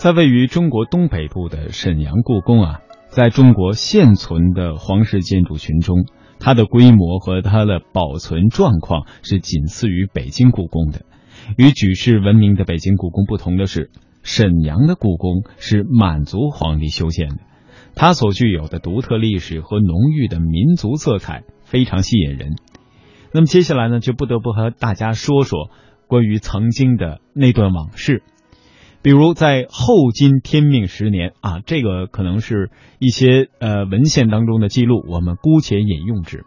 在位于中国东北部的沈阳故宫啊，在中国现存的皇室建筑群中，它的规模和它的保存状况是仅次于北京故宫的。与举世闻名的北京故宫不同的是，沈阳的故宫是满族皇帝修建的，它所具有的独特历史和浓郁的民族色彩非常吸引人。那么接下来呢，就不得不和大家说说关于曾经的那段往事。比如在后金天命十年啊，这个可能是一些呃文献当中的记录，我们姑且引用之。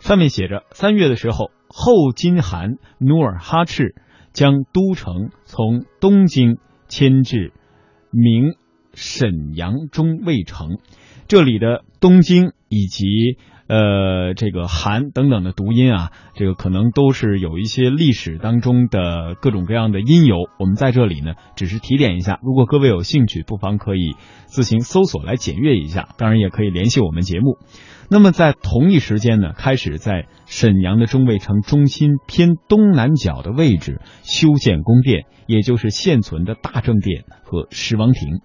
上面写着：三月的时候，后金汗努尔哈赤将都城从东京迁至明沈阳中卫城。这里的东京以及。呃，这个“韩”等等的读音啊，这个可能都是有一些历史当中的各种各样的因由。我们在这里呢，只是提点一下。如果各位有兴趣，不妨可以自行搜索来检阅一下。当然，也可以联系我们节目。那么，在同一时间呢，开始在沈阳的中卫城中心偏东南角的位置修建宫殿，也就是现存的大正殿和十王亭。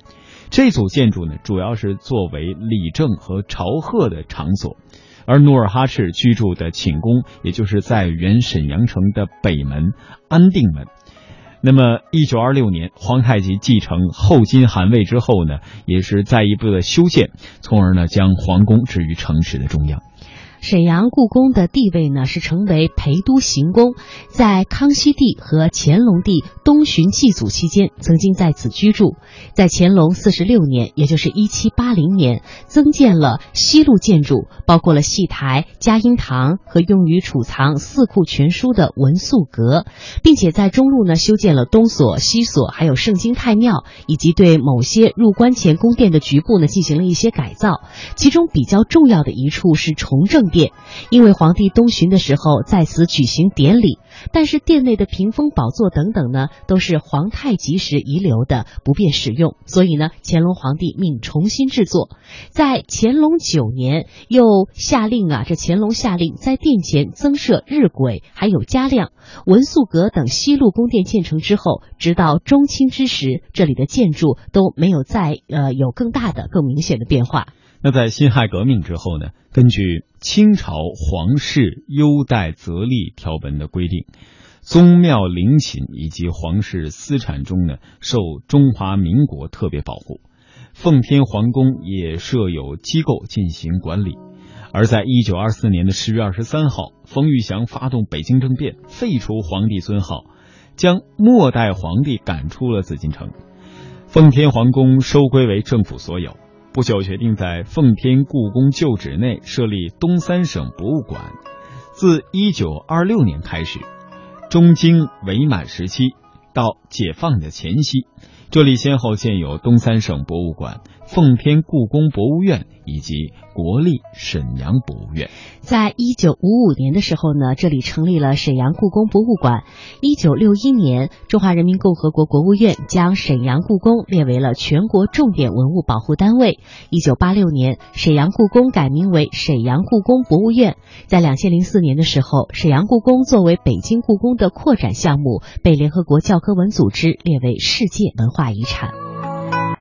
这组建筑呢，主要是作为理政和朝贺的场所。而努尔哈赤居住的寝宫，也就是在原沈阳城的北门安定门。那么，一九二六年，皇太极继承后金汗位之后呢，也是再一步的修建，从而呢将皇宫置于城池的中央。沈阳故宫的地位呢，是成为陪都行宫，在康熙帝和乾隆帝东巡祭祖期间，曾经在此居住。在乾隆四十六年，也就是一七八零年，增建了西路建筑，包括了戏台、嘉音堂和用于储藏四库全书的文素阁，并且在中路呢修建了东所、西所，还有圣经太庙，以及对某些入关前宫殿的局部呢进行了一些改造。其中比较重要的一处是崇正。殿，因为皇帝东巡的时候在此举行典礼，但是殿内的屏风、宝座等等呢，都是皇太极时遗留的，不便使用，所以呢，乾隆皇帝命重新制作。在乾隆九年，又下令啊，这乾隆下令在殿前增设日晷，还有加亮文素阁等西路宫殿建成之后，直到中清之时，这里的建筑都没有再呃有更大的、更明显的变化。那在辛亥革命之后呢？根据清朝皇室优待则例条文的规定，宗庙陵寝以及皇室私产中呢，受中华民国特别保护。奉天皇宫也设有机构进行管理。而在一九二四年的十月二十三号，冯玉祥发动北京政变，废除皇帝尊号，将末代皇帝赶出了紫禁城，奉天皇宫收归为政府所有。不久，决定在奉天故宫旧址内设立东三省博物馆。自一九二六年开始，中京伪满时期到解放的前夕，这里先后建有东三省博物馆。奉天故宫博物院以及国立沈阳博物院，在一九五五年的时候呢，这里成立了沈阳故宫博物馆。一九六一年，中华人民共和国国务院将沈阳故宫列为了全国重点文物保护单位。一九八六年，沈阳故宫改名为沈阳故宫博物院。在两千零四年的时候，沈阳故宫作为北京故宫的扩展项目，被联合国教和文组织列为世界文化遗产。